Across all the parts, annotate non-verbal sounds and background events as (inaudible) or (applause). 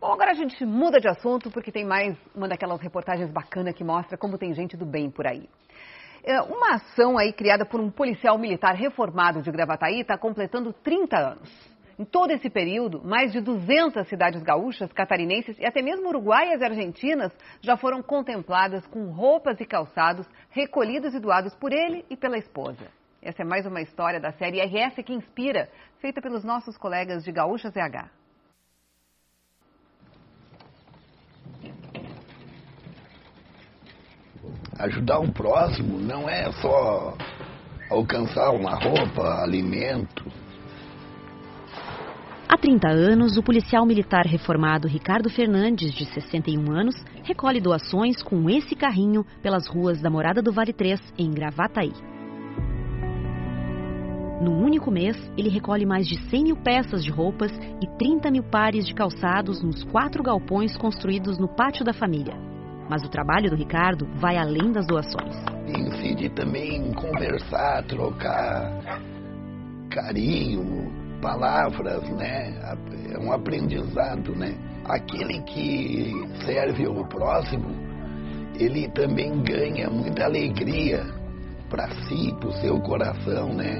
Bom, agora a gente muda de assunto porque tem mais uma daquelas reportagens bacanas que mostra como tem gente do bem por aí. É, uma ação aí criada por um policial militar reformado de Gravataí está completando 30 anos. Em todo esse período, mais de 200 cidades gaúchas, catarinenses e até mesmo uruguaias e argentinas já foram contempladas com roupas e calçados recolhidos e doados por ele e pela esposa. Essa é mais uma história da série RS que Inspira, feita pelos nossos colegas de Gaúcha ZH. Ajudar o próximo não é só alcançar uma roupa, alimento. Há 30 anos, o policial militar reformado Ricardo Fernandes, de 61 anos, recolhe doações com esse carrinho pelas ruas da Morada do Vale 3, em Gravataí. Num único mês, ele recolhe mais de 100 mil peças de roupas e 30 mil pares de calçados nos quatro galpões construídos no pátio da família. Mas o trabalho do Ricardo vai além das doações. Incide também conversar, trocar carinho, palavras, né? É um aprendizado, né? Aquele que serve ao próximo, ele também ganha muita alegria para si, para o seu coração, né?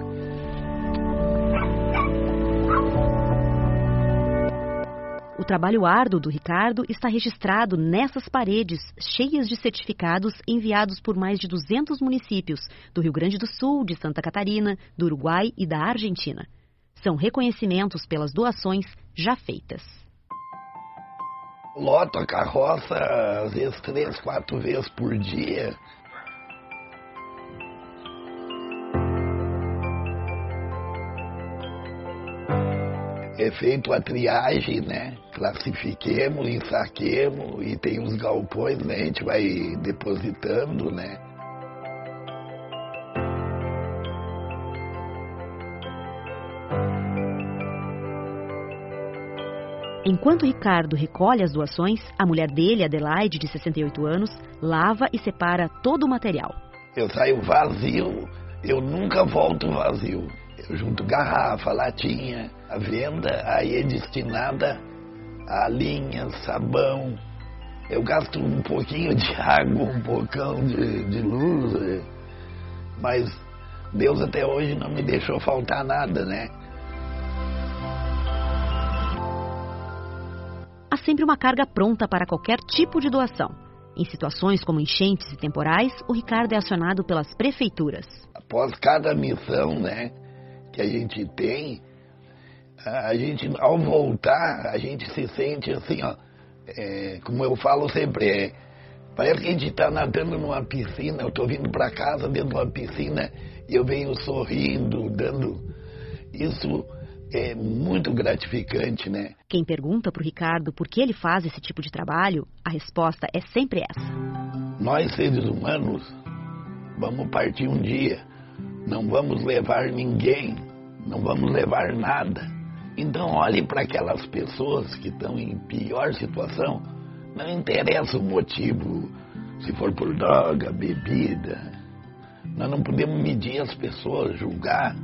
Trabalho árduo do Ricardo está registrado nessas paredes cheias de certificados enviados por mais de 200 municípios do Rio Grande do Sul, de Santa Catarina, do Uruguai e da Argentina. São reconhecimentos pelas doações já feitas. Loto a carroça às vezes três, quatro vezes por dia é feito a triagem, né? Classifiquemos, ensaquemos e tem os galpões, né? A gente vai depositando, né? Enquanto Ricardo recolhe as doações, a mulher dele, Adelaide, de 68 anos, lava e separa todo o material. Eu saio vazio, eu nunca volto vazio. Eu junto garrafa, latinha, a venda aí é destinada a linha, sabão. Eu gasto um pouquinho de água, um pouquinho de, de luz, é. mas Deus até hoje não me deixou faltar nada, né? Há sempre uma carga pronta para qualquer tipo de doação. Em situações como enchentes e temporais, o Ricardo é acionado pelas prefeituras. Após cada missão, né, que a gente tem, a gente, ao voltar, a gente se sente assim, ó, é, como eu falo sempre, é, parece que a gente está nadando numa piscina, eu estou vindo para casa dentro de uma piscina e eu venho sorrindo, dando. Isso é muito gratificante, né? Quem pergunta para o Ricardo por que ele faz esse tipo de trabalho, a resposta é sempre essa. Nós, seres humanos, vamos partir um dia, não vamos levar ninguém, não vamos levar nada. Então olhe para aquelas pessoas que estão em pior situação. Não interessa o motivo, se for por droga, bebida. Nós não podemos medir as pessoas, julgar.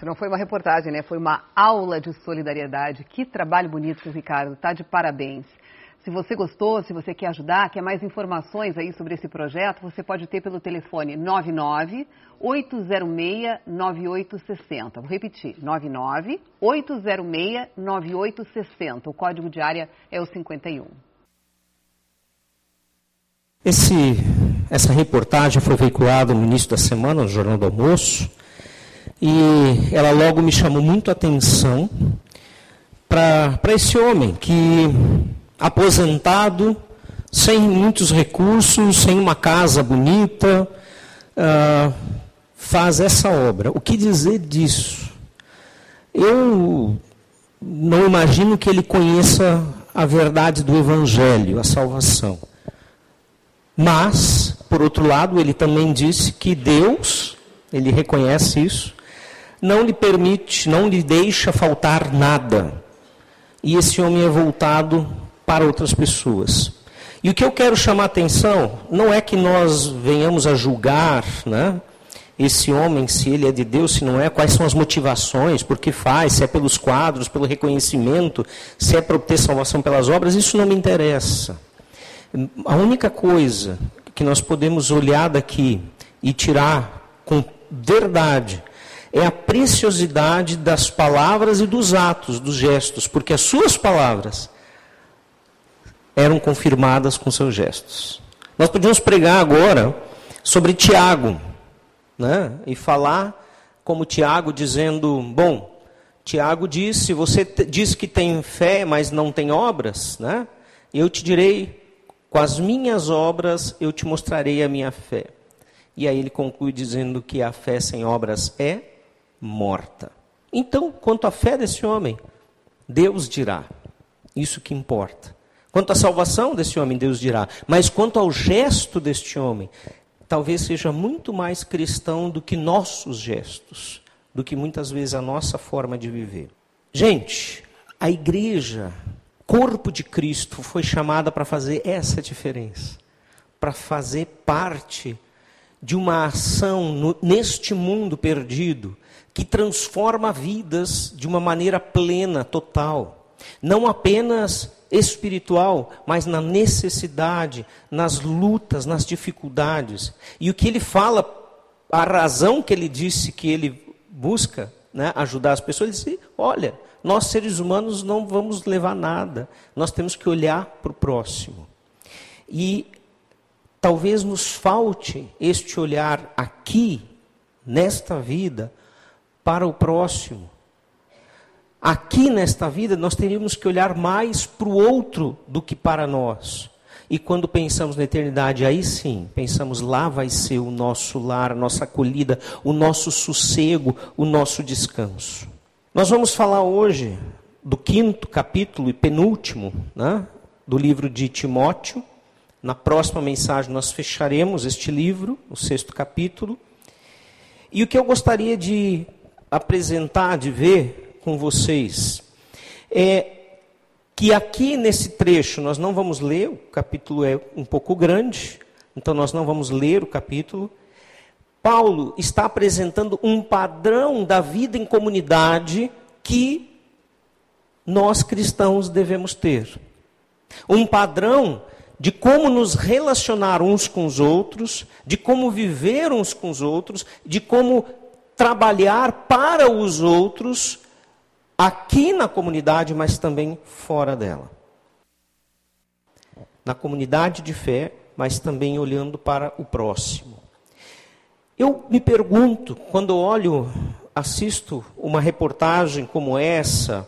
Isso não foi uma reportagem, né? Foi uma aula de solidariedade. Que trabalho bonito, Ricardo. Tá de parabéns. Se você gostou, se você quer ajudar, quer mais informações aí sobre esse projeto, você pode ter pelo telefone 99 806 9860. Vou repetir, 99 806 9860. O código de área é o 51. Esse, essa reportagem foi veiculada no início da semana no Jornal do Almoço e ela logo me chamou muito a atenção para esse homem que, aposentado, sem muitos recursos, sem uma casa bonita, uh, faz essa obra. O que dizer disso? Eu não imagino que ele conheça a verdade do Evangelho, a salvação. Mas, por outro lado, ele também disse que Deus, ele reconhece isso, não lhe permite, não lhe deixa faltar nada. E esse homem é voltado para outras pessoas. E o que eu quero chamar a atenção não é que nós venhamos a julgar né, esse homem, se ele é de Deus, se não é, quais são as motivações, por que faz, se é pelos quadros, pelo reconhecimento, se é para obter salvação pelas obras, isso não me interessa. A única coisa que nós podemos olhar daqui e tirar com verdade é a preciosidade das palavras e dos atos, dos gestos, porque as suas palavras eram confirmadas com seus gestos. Nós podíamos pregar agora sobre Tiago, né? E falar como Tiago dizendo, bom, Tiago disse, você diz que tem fé, mas não tem obras, né? Eu te direi, com as minhas obras eu te mostrarei a minha fé. E aí ele conclui dizendo que a fé sem obras é morta. Então, quanto à fé desse homem, Deus dirá. Isso que importa. Quanto à salvação desse homem, Deus dirá. Mas quanto ao gesto deste homem, talvez seja muito mais cristão do que nossos gestos, do que muitas vezes a nossa forma de viver. Gente, a igreja, corpo de Cristo, foi chamada para fazer essa diferença, para fazer parte de uma ação no, neste mundo perdido que transforma vidas de uma maneira plena, total. Não apenas espiritual, mas na necessidade, nas lutas, nas dificuldades. E o que ele fala, a razão que ele disse que ele busca né, ajudar as pessoas, ele disse: olha, nós seres humanos não vamos levar nada, nós temos que olhar para o próximo. E talvez nos falte este olhar aqui, nesta vida, para o próximo Aqui nesta vida, nós teríamos que olhar mais para o outro do que para nós. E quando pensamos na eternidade, aí sim, pensamos lá vai ser o nosso lar, a nossa acolhida, o nosso sossego, o nosso descanso. Nós vamos falar hoje do quinto capítulo e penúltimo né, do livro de Timóteo. Na próxima mensagem nós fecharemos este livro, o sexto capítulo. E o que eu gostaria de apresentar, de ver, com vocês é que aqui nesse trecho nós não vamos ler, o capítulo é um pouco grande, então nós não vamos ler o capítulo. Paulo está apresentando um padrão da vida em comunidade que nós cristãos devemos ter. Um padrão de como nos relacionar uns com os outros, de como viver uns com os outros, de como trabalhar para os outros aqui na comunidade, mas também fora dela. Na comunidade de fé, mas também olhando para o próximo. Eu me pergunto, quando olho, assisto uma reportagem como essa,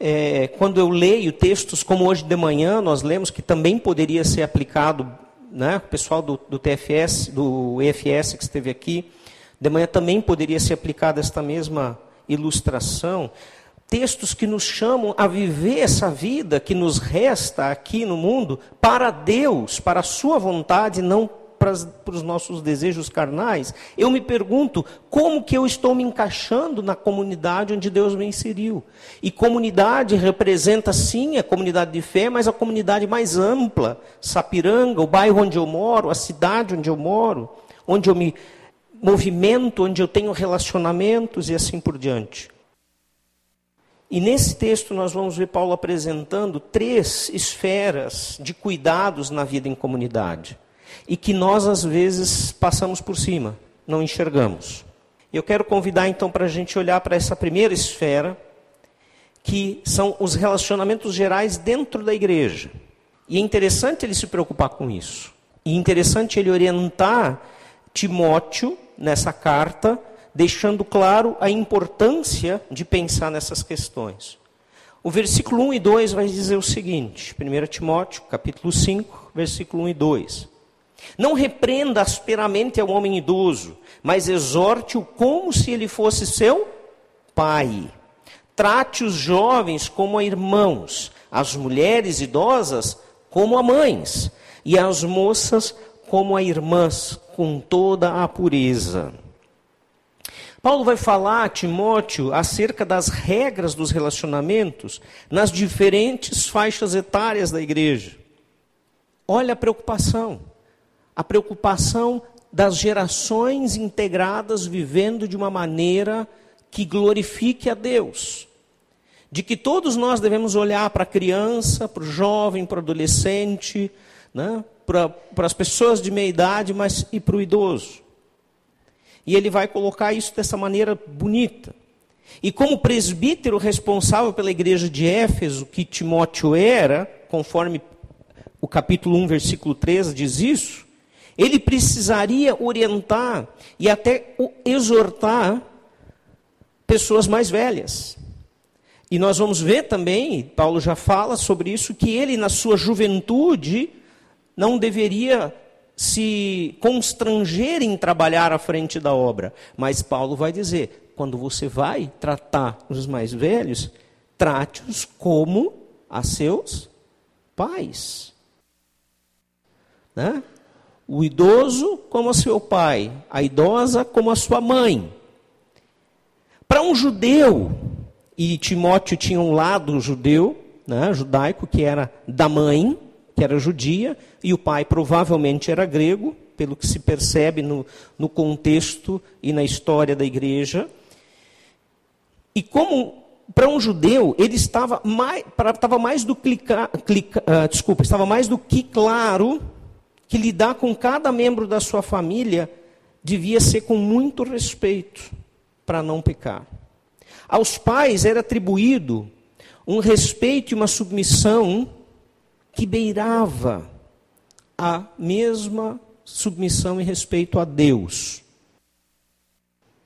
é, quando eu leio textos como hoje de manhã, nós lemos que também poderia ser aplicado, né, o pessoal do, do TFS, do EFS que esteve aqui, de manhã também poderia ser aplicada esta mesma ilustração textos que nos chamam a viver essa vida que nos resta aqui no mundo para Deus, para a Sua vontade, não para, para os nossos desejos carnais. Eu me pergunto como que eu estou me encaixando na comunidade onde Deus me inseriu. E comunidade representa sim a comunidade de fé, mas a comunidade mais ampla, Sapiranga, o bairro onde eu moro, a cidade onde eu moro, onde eu me movimento, onde eu tenho relacionamentos e assim por diante. E nesse texto nós vamos ver Paulo apresentando três esferas de cuidados na vida em comunidade. E que nós, às vezes, passamos por cima, não enxergamos. Eu quero convidar então para a gente olhar para essa primeira esfera, que são os relacionamentos gerais dentro da igreja. E é interessante ele se preocupar com isso. E interessante ele orientar Timóteo nessa carta deixando claro a importância de pensar nessas questões. O versículo 1 e 2 vai dizer o seguinte, 1 Timóteo, capítulo 5, versículo 1 e 2. Não repreenda asperamente ao homem idoso, mas exorte-o como se ele fosse seu pai. Trate os jovens como a irmãos, as mulheres idosas como a mães, e as moças como a irmãs, com toda a pureza. Paulo vai falar a Timóteo acerca das regras dos relacionamentos nas diferentes faixas etárias da igreja. Olha a preocupação. A preocupação das gerações integradas vivendo de uma maneira que glorifique a Deus. De que todos nós devemos olhar para a criança, para o jovem, para o adolescente, né? Para, as pessoas de meia idade, mas e para o idoso. E ele vai colocar isso dessa maneira bonita. E como presbítero responsável pela igreja de Éfeso, que Timóteo era, conforme o capítulo 1, versículo 13 diz isso, ele precisaria orientar e até exortar pessoas mais velhas. E nós vamos ver também, Paulo já fala sobre isso, que ele, na sua juventude, não deveria se constranger em trabalhar à frente da obra. Mas Paulo vai dizer: quando você vai tratar os mais velhos, trate-os como a seus pais. Né? O idoso como a seu pai, a idosa como a sua mãe. Para um judeu, e Timóteo tinha um lado judeu, né, judaico, que era da mãe, que era judia, e o pai provavelmente era grego, pelo que se percebe no, no contexto e na história da igreja. E como para um judeu, ele estava mais, estava mais do clica, clica, uh, desculpa, estava mais do que claro que lidar com cada membro da sua família devia ser com muito respeito para não pecar. Aos pais era atribuído um respeito e uma submissão que beirava a mesma submissão e respeito a Deus.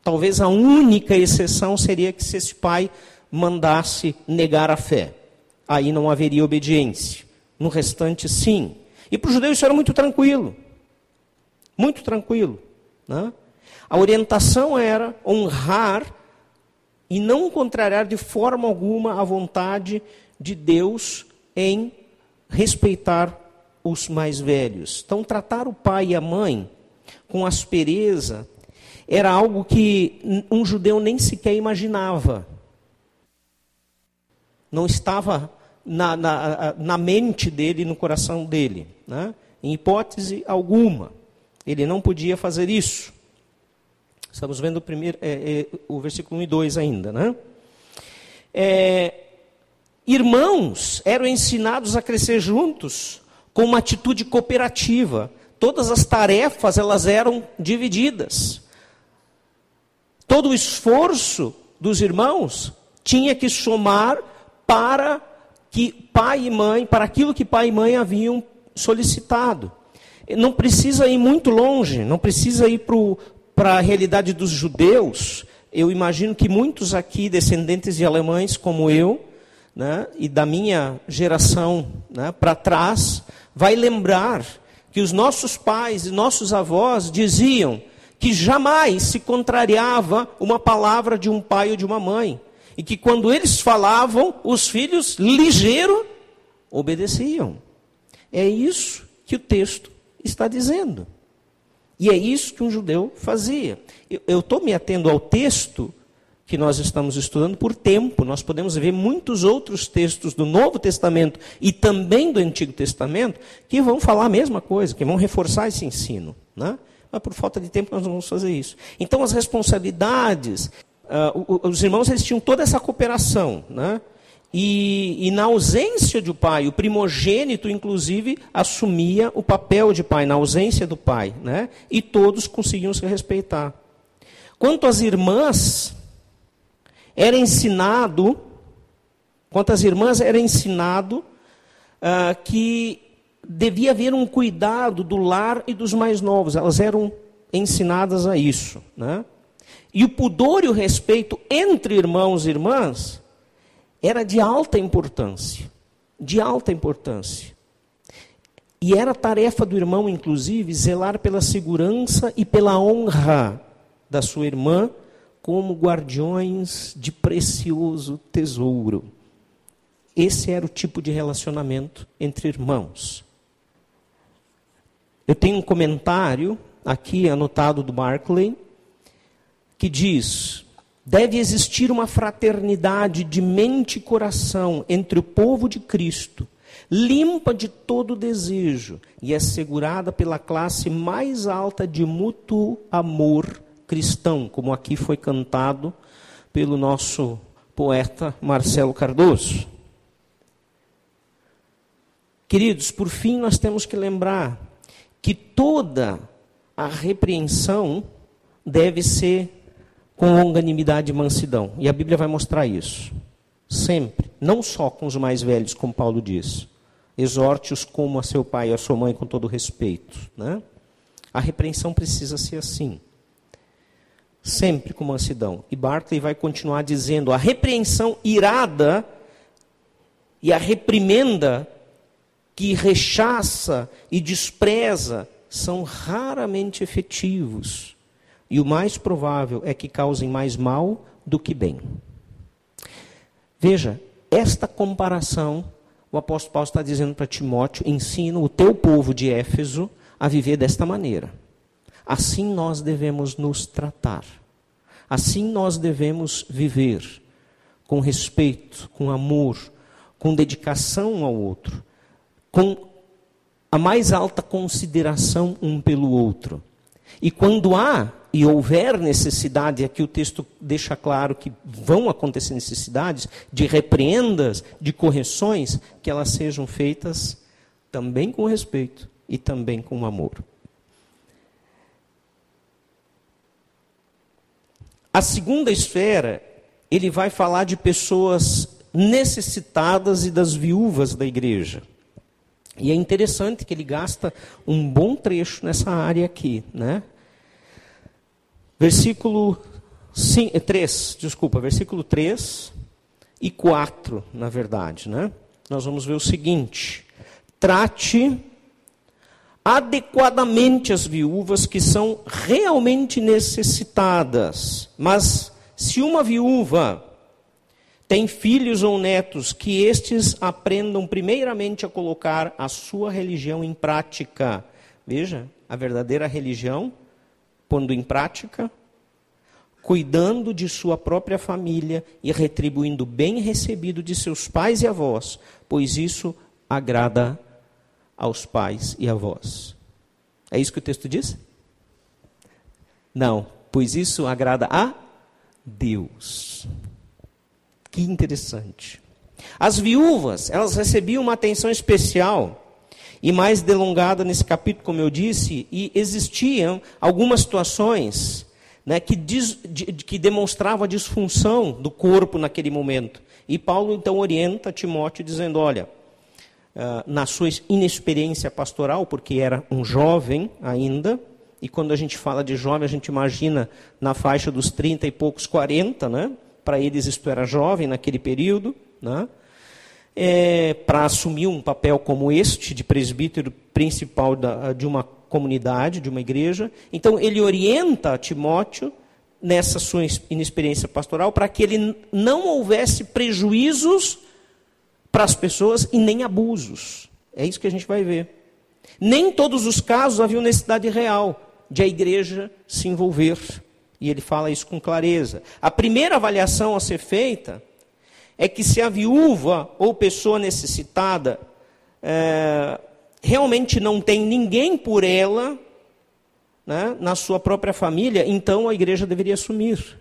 Talvez a única exceção seria que se esse pai mandasse negar a fé. Aí não haveria obediência. No restante, sim. E para o judeu isso era muito tranquilo. Muito tranquilo. Né? A orientação era honrar e não contrariar de forma alguma a vontade de Deus em respeitar os mais velhos. Então, tratar o pai e a mãe com aspereza era algo que um judeu nem sequer imaginava. Não estava na, na, na mente dele, no coração dele. Né? Em hipótese alguma. Ele não podia fazer isso. Estamos vendo o, primeiro, é, é, o versículo 1 e 2 ainda. Né? É, Irmãos eram ensinados a crescer juntos com uma atitude cooperativa. Todas as tarefas elas eram divididas. Todo o esforço dos irmãos tinha que somar para que pai e mãe, para aquilo que pai e mãe haviam solicitado. Não precisa ir muito longe, não precisa ir para a realidade dos judeus. Eu imagino que muitos aqui, descendentes de alemães como eu, né, e da minha geração né, para trás, vai lembrar que os nossos pais e nossos avós diziam que jamais se contrariava uma palavra de um pai ou de uma mãe. E que quando eles falavam, os filhos ligeiro obedeciam. É isso que o texto está dizendo. E é isso que um judeu fazia. Eu estou me atendo ao texto que nós estamos estudando por tempo. Nós podemos ver muitos outros textos do Novo Testamento e também do Antigo Testamento que vão falar a mesma coisa, que vão reforçar esse ensino. Né? Mas por falta de tempo nós não vamos fazer isso. Então as responsabilidades, uh, os irmãos eles tinham toda essa cooperação. Né? E, e, na ausência do pai, o primogênito, inclusive, assumia o papel de pai, na ausência do pai. Né? E todos conseguiam se respeitar. Quanto às irmãs, era ensinado, quanto às irmãs, era ensinado uh, que devia haver um cuidado do lar e dos mais novos. Elas eram ensinadas a isso. Né? E o pudor e o respeito entre irmãos e irmãs era de alta importância. De alta importância. E era tarefa do irmão, inclusive, zelar pela segurança e pela honra da sua irmã como guardiões de precioso tesouro. Esse era o tipo de relacionamento entre irmãos. Eu tenho um comentário aqui anotado do Barclay, que diz: deve existir uma fraternidade de mente e coração entre o povo de Cristo, limpa de todo desejo e assegurada pela classe mais alta de mútuo amor cristão, como aqui foi cantado pelo nosso poeta Marcelo Cardoso. Queridos, por fim, nós temos que lembrar que toda a repreensão deve ser com longanimidade e mansidão. E a Bíblia vai mostrar isso. Sempre. Não só com os mais velhos, como Paulo diz. Exorte-os como a seu pai e a sua mãe com todo respeito. Né? A repreensão precisa ser assim. Sempre com mansidão. E Barclay vai continuar dizendo: a repreensão irada e a reprimenda que rechaça e despreza são raramente efetivos e o mais provável é que causem mais mal do que bem. Veja, esta comparação, o apóstolo Paulo está dizendo para Timóteo: ensina o teu povo de Éfeso a viver desta maneira. Assim nós devemos nos tratar. Assim nós devemos viver com respeito, com amor, com dedicação ao outro, com a mais alta consideração um pelo outro. E quando há e houver necessidade, aqui o texto deixa claro que vão acontecer necessidades de repreendas, de correções, que elas sejam feitas também com respeito e também com amor. A segunda esfera, ele vai falar de pessoas necessitadas e das viúvas da igreja. E é interessante que ele gasta um bom trecho nessa área aqui, né? Versículo 5, 3, desculpa, versículo 3 e 4, na verdade, né? Nós vamos ver o seguinte: trate adequadamente as viúvas que são realmente necessitadas. Mas se uma viúva tem filhos ou netos, que estes aprendam primeiramente a colocar a sua religião em prática. Veja, a verdadeira religião pondo em prática, cuidando de sua própria família e retribuindo bem recebido de seus pais e avós, pois isso agrada aos pais e avós. É isso que o texto diz? Não, pois isso agrada a Deus. Que interessante. As viúvas, elas recebiam uma atenção especial e mais delongada nesse capítulo, como eu disse, e existiam algumas situações né, que, diz, de, que demonstravam a disfunção do corpo naquele momento. E Paulo então orienta Timóteo dizendo: olha, uh, na sua inexperiência pastoral, porque era um jovem ainda, e quando a gente fala de jovem, a gente imagina na faixa dos 30 e poucos, 40, né? Para eles isto era jovem naquele período, né? é, para assumir um papel como este, de presbítero principal da, de uma comunidade, de uma igreja. Então, ele orienta Timóteo nessa sua inexperiência pastoral para que ele não houvesse prejuízos para as pessoas e nem abusos. É isso que a gente vai ver. Nem em todos os casos havia necessidade real de a igreja se envolver. E ele fala isso com clareza. A primeira avaliação a ser feita é que se a viúva ou pessoa necessitada é, realmente não tem ninguém por ela né, na sua própria família, então a igreja deveria assumir.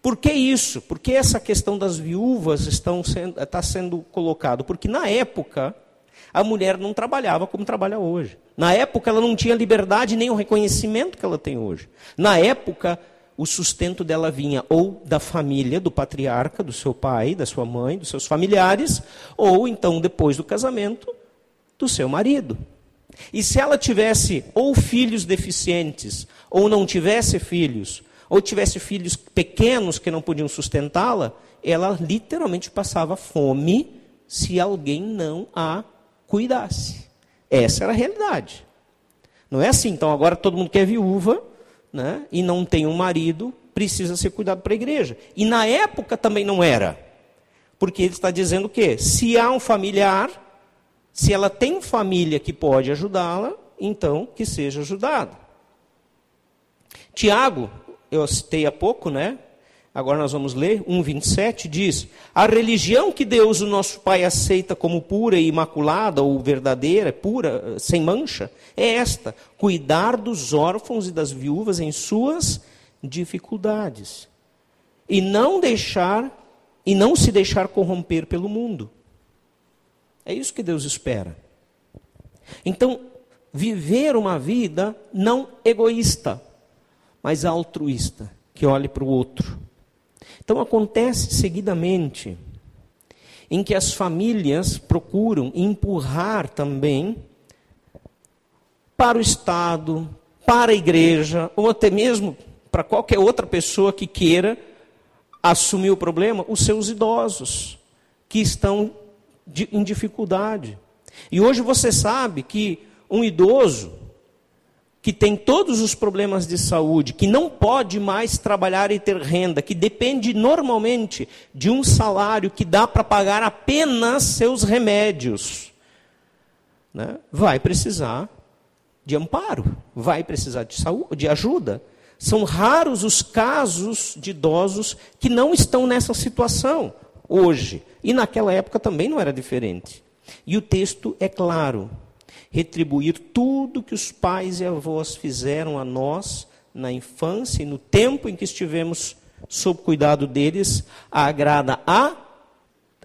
Por que isso? Por que essa questão das viúvas sendo, está sendo colocado? Porque na época a mulher não trabalhava como trabalha hoje. Na época ela não tinha liberdade nem o reconhecimento que ela tem hoje. Na época o sustento dela vinha ou da família, do patriarca, do seu pai, da sua mãe, dos seus familiares, ou então, depois do casamento, do seu marido. E se ela tivesse ou filhos deficientes, ou não tivesse filhos, ou tivesse filhos pequenos que não podiam sustentá-la, ela literalmente passava fome se alguém não a cuidasse. Essa era a realidade. Não é assim, então agora todo mundo quer é viúva, né, e não tem um marido, precisa ser cuidado para a igreja. E na época também não era. Porque ele está dizendo o quê? Se há um familiar, se ela tem família que pode ajudá-la, então que seja ajudado. Tiago, eu citei há pouco, né? Agora nós vamos ler, 1,27 diz: A religião que Deus, o nosso Pai, aceita como pura e imaculada, ou verdadeira, pura, sem mancha, é esta: cuidar dos órfãos e das viúvas em suas dificuldades. E não deixar, e não se deixar corromper pelo mundo. É isso que Deus espera. Então, viver uma vida não egoísta, mas altruísta, que olhe para o outro então acontece seguidamente em que as famílias procuram empurrar também para o Estado, para a igreja, ou até mesmo para qualquer outra pessoa que queira assumir o problema, os seus idosos, que estão em dificuldade. E hoje você sabe que um idoso, que tem todos os problemas de saúde, que não pode mais trabalhar e ter renda, que depende normalmente de um salário que dá para pagar apenas seus remédios, né? vai precisar de amparo, vai precisar de, saúde, de ajuda. São raros os casos de idosos que não estão nessa situação hoje. E naquela época também não era diferente. E o texto é claro retribuir tudo que os pais e avós fizeram a nós na infância e no tempo em que estivemos sob cuidado deles, agrada a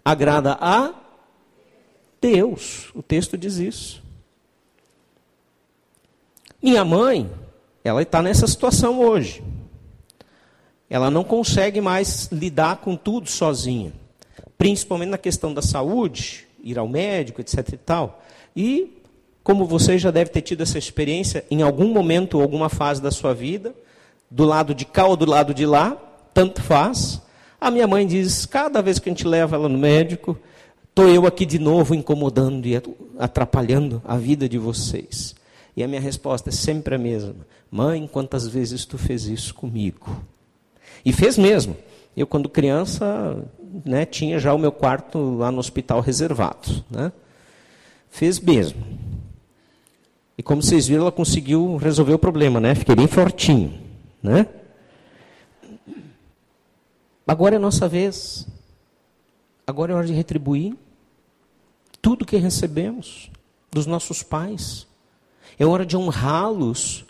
agrada a Deus. O texto diz isso. Minha mãe, ela está nessa situação hoje. Ela não consegue mais lidar com tudo sozinha, principalmente na questão da saúde, ir ao médico, etc e tal. E como você já deve ter tido essa experiência em algum momento alguma fase da sua vida, do lado de cá ou do lado de lá, tanto faz. A minha mãe diz: cada vez que a gente leva ela no médico, estou eu aqui de novo incomodando e atrapalhando a vida de vocês. E a minha resposta é sempre a mesma: Mãe, quantas vezes tu fez isso comigo? E fez mesmo. Eu, quando criança, né, tinha já o meu quarto lá no hospital reservado. Né? Fez mesmo. E como vocês viram, ela conseguiu resolver o problema, né? Fiquei bem fortinho, né? Agora é a nossa vez. Agora é hora de retribuir tudo que recebemos dos nossos pais. É hora de honrá-los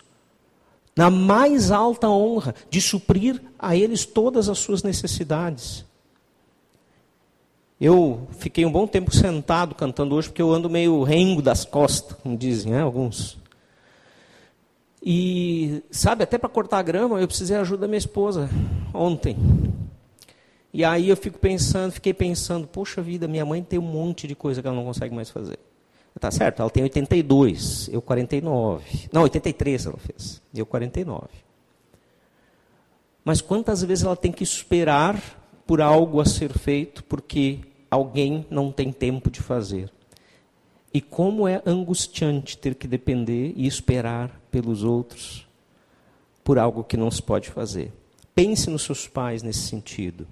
na mais alta honra, de suprir a eles todas as suas necessidades. Eu fiquei um bom tempo sentado cantando hoje, porque eu ando meio rengo das costas, como dizem né, alguns. E, sabe, até para cortar a grama, eu precisei da ajuda da minha esposa ontem. E aí eu fico pensando, fiquei pensando, poxa vida, minha mãe tem um monte de coisa que ela não consegue mais fazer. Tá certo, ela tem 82, eu 49. Não, 83 ela fez, eu 49. Mas quantas vezes ela tem que esperar por algo a ser feito, porque alguém não tem tempo de fazer. E como é angustiante ter que depender e esperar pelos outros por algo que não se pode fazer. Pense nos seus pais nesse sentido.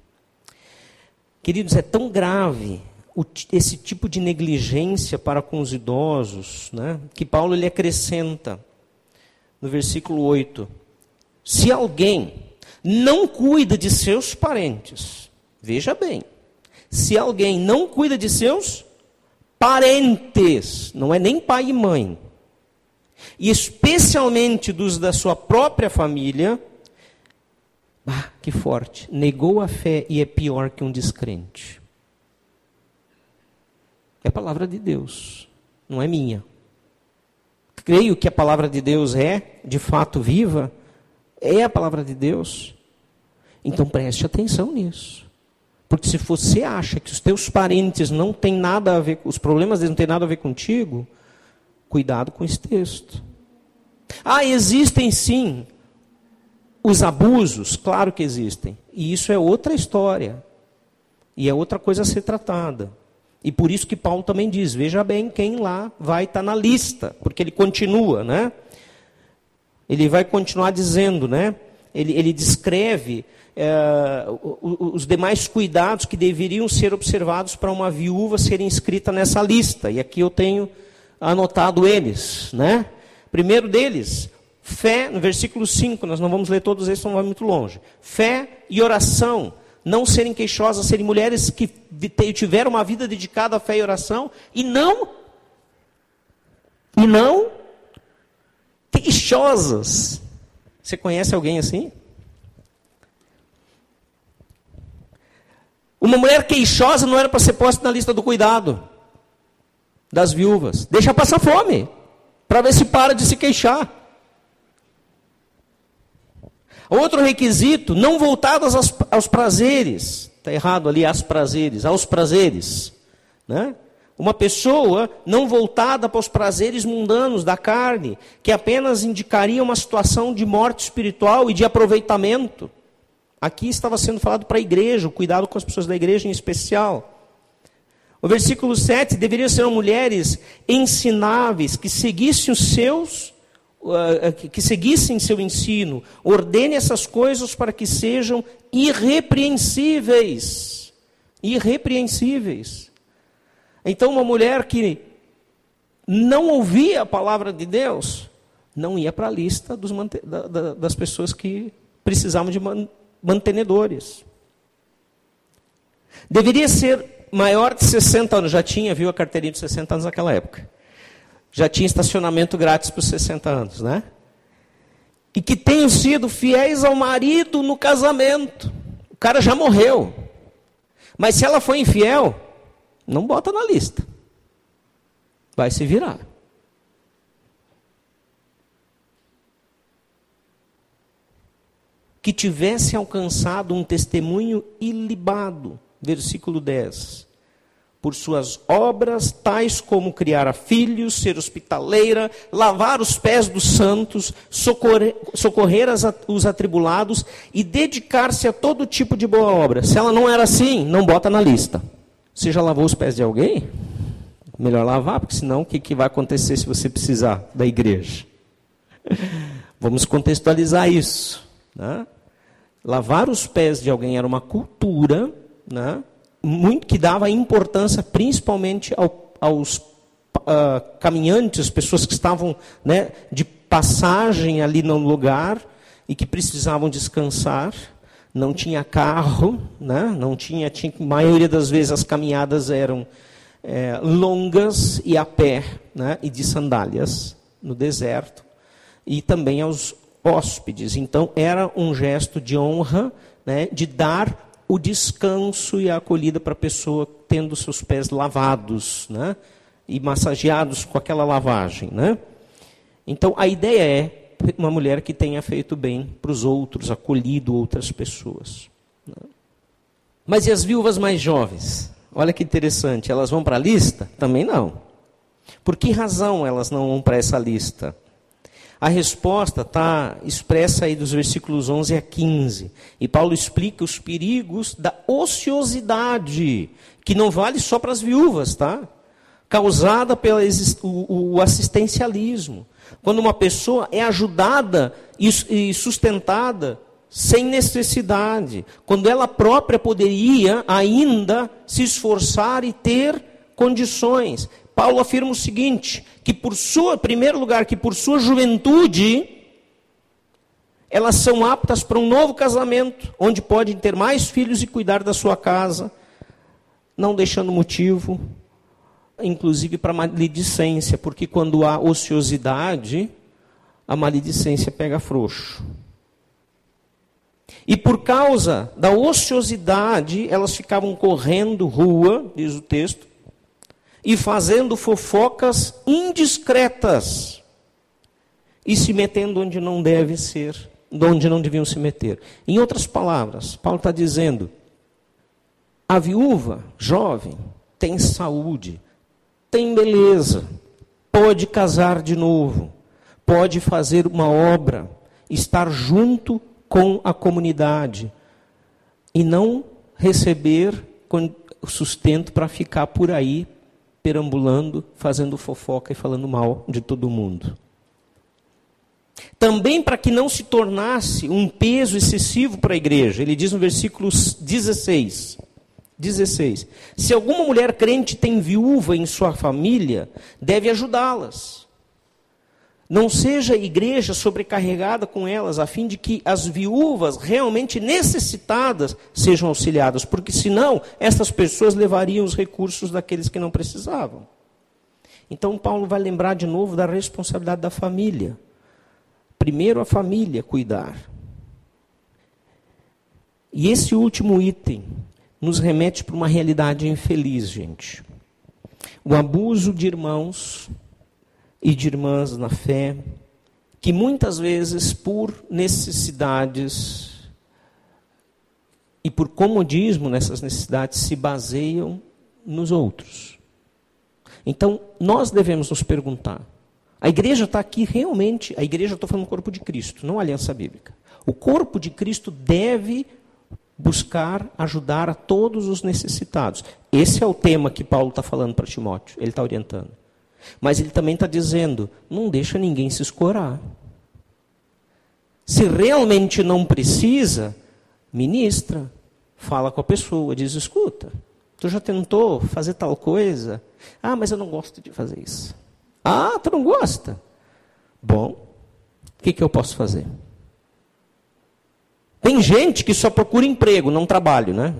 Queridos, é tão grave esse tipo de negligência para com os idosos, né, que Paulo ele acrescenta no versículo 8: Se alguém não cuida de seus parentes, veja bem, se alguém não cuida de seus parentes, não é nem pai e mãe, e especialmente dos da sua própria família, ah, que forte, negou a fé e é pior que um descrente. É a palavra de Deus, não é minha. Creio que a palavra de Deus é, de fato, viva, é a palavra de Deus. Então preste atenção nisso. Porque se você acha que os teus parentes não têm nada a ver, os problemas deles não têm nada a ver contigo, cuidado com esse texto. Ah, existem sim os abusos, claro que existem. E isso é outra história. E é outra coisa a ser tratada. E por isso que Paulo também diz: veja bem quem lá vai estar na lista, porque ele continua, né? Ele vai continuar dizendo, né? Ele, ele descreve é, os demais cuidados que deveriam ser observados para uma viúva serem inscrita nessa lista. E aqui eu tenho anotado eles, né? Primeiro deles, Fé, no versículo 5, nós não vamos ler todos esses, não vai muito longe. Fé e oração, não serem queixosas, serem mulheres que tiveram uma vida dedicada à fé e oração e não e não queixosas. Você conhece alguém assim? Uma mulher queixosa não era para ser posta na lista do cuidado das viúvas. Deixa passar fome, para ver se para de se queixar. Outro requisito, não voltadas aos, aos prazeres. Está errado ali, aos prazeres, aos prazeres. Né? Uma pessoa não voltada para os prazeres mundanos da carne, que apenas indicaria uma situação de morte espiritual e de aproveitamento. Aqui estava sendo falado para a igreja, o cuidado com as pessoas da igreja em especial. O versículo 7 deveriam ser mulheres ensináveis, que seguissem os seus, uh, que seguissem seu ensino. Ordene essas coisas para que sejam irrepreensíveis. Irrepreensíveis. Então, uma mulher que não ouvia a palavra de Deus, não ia para a lista dos, das pessoas que precisavam de mantenedores. Deveria ser maior de 60 anos, já tinha, viu, a carteirinha de 60 anos naquela época. Já tinha estacionamento grátis para os 60 anos, né? E que tenham sido fiéis ao marido no casamento. O cara já morreu. Mas se ela foi infiel, não bota na lista. Vai se virar. Que tivesse alcançado um testemunho ilibado. Versículo 10. Por suas obras, tais como criar filhos, ser hospitaleira, lavar os pés dos santos, socorrer, socorrer as, os atribulados e dedicar-se a todo tipo de boa obra. Se ela não era assim, não bota na lista. Você já lavou os pés de alguém? Melhor lavar, porque senão o que, que vai acontecer se você precisar da igreja? (laughs) Vamos contextualizar isso. Né? Lavar os pés de alguém era uma cultura né, muito, que dava importância principalmente ao, aos uh, caminhantes, pessoas que estavam né, de passagem ali no lugar e que precisavam descansar. Não tinha carro, né, não tinha, tinha. A maioria das vezes as caminhadas eram é, longas e a pé né, e de sandálias no deserto. E também aos hóspedes. Então, era um gesto de honra, né, de dar o descanso e a acolhida para a pessoa tendo seus pés lavados né, e massageados com aquela lavagem. Né? Então, a ideia é uma mulher que tenha feito bem para os outros, acolhido outras pessoas. Né? Mas e as viúvas mais jovens? Olha que interessante, elas vão para a lista? Também não. Por que razão elas não vão para essa lista? A resposta está expressa aí dos versículos 11 a 15. E Paulo explica os perigos da ociosidade, que não vale só para as viúvas, tá? Causada pelo o assistencialismo. Quando uma pessoa é ajudada e sustentada sem necessidade, quando ela própria poderia ainda se esforçar e ter condições. Paulo afirma o seguinte: que por sua, em primeiro lugar, que por sua juventude, elas são aptas para um novo casamento, onde podem ter mais filhos e cuidar da sua casa, não deixando motivo, inclusive para maledicência, porque quando há ociosidade, a maledicência pega frouxo. E por causa da ociosidade, elas ficavam correndo rua, diz o texto, e fazendo fofocas indiscretas e se metendo onde não deve ser, onde não deviam se meter. Em outras palavras, Paulo está dizendo: a viúva jovem tem saúde, tem beleza, pode casar de novo, pode fazer uma obra, estar junto com a comunidade e não receber sustento para ficar por aí perambulando, fazendo fofoca e falando mal de todo mundo. Também para que não se tornasse um peso excessivo para a igreja. Ele diz no versículo 16: 16. Se alguma mulher crente tem viúva em sua família, deve ajudá-las. Não seja igreja sobrecarregada com elas, a fim de que as viúvas realmente necessitadas sejam auxiliadas, porque senão essas pessoas levariam os recursos daqueles que não precisavam. Então, Paulo vai lembrar de novo da responsabilidade da família. Primeiro, a família cuidar. E esse último item nos remete para uma realidade infeliz, gente. O abuso de irmãos e de irmãs na fé, que muitas vezes, por necessidades e por comodismo nessas necessidades, se baseiam nos outros. Então, nós devemos nos perguntar: a igreja está aqui realmente, a igreja, estou falando do corpo de Cristo, não a aliança bíblica. O corpo de Cristo deve buscar ajudar a todos os necessitados. Esse é o tema que Paulo está falando para Timóteo, ele está orientando. Mas ele também está dizendo: não deixa ninguém se escorar. Se realmente não precisa, ministra, fala com a pessoa, diz: escuta, tu já tentou fazer tal coisa? Ah, mas eu não gosto de fazer isso. Ah, tu não gosta? Bom, o que, que eu posso fazer? Tem gente que só procura emprego, não trabalho, né?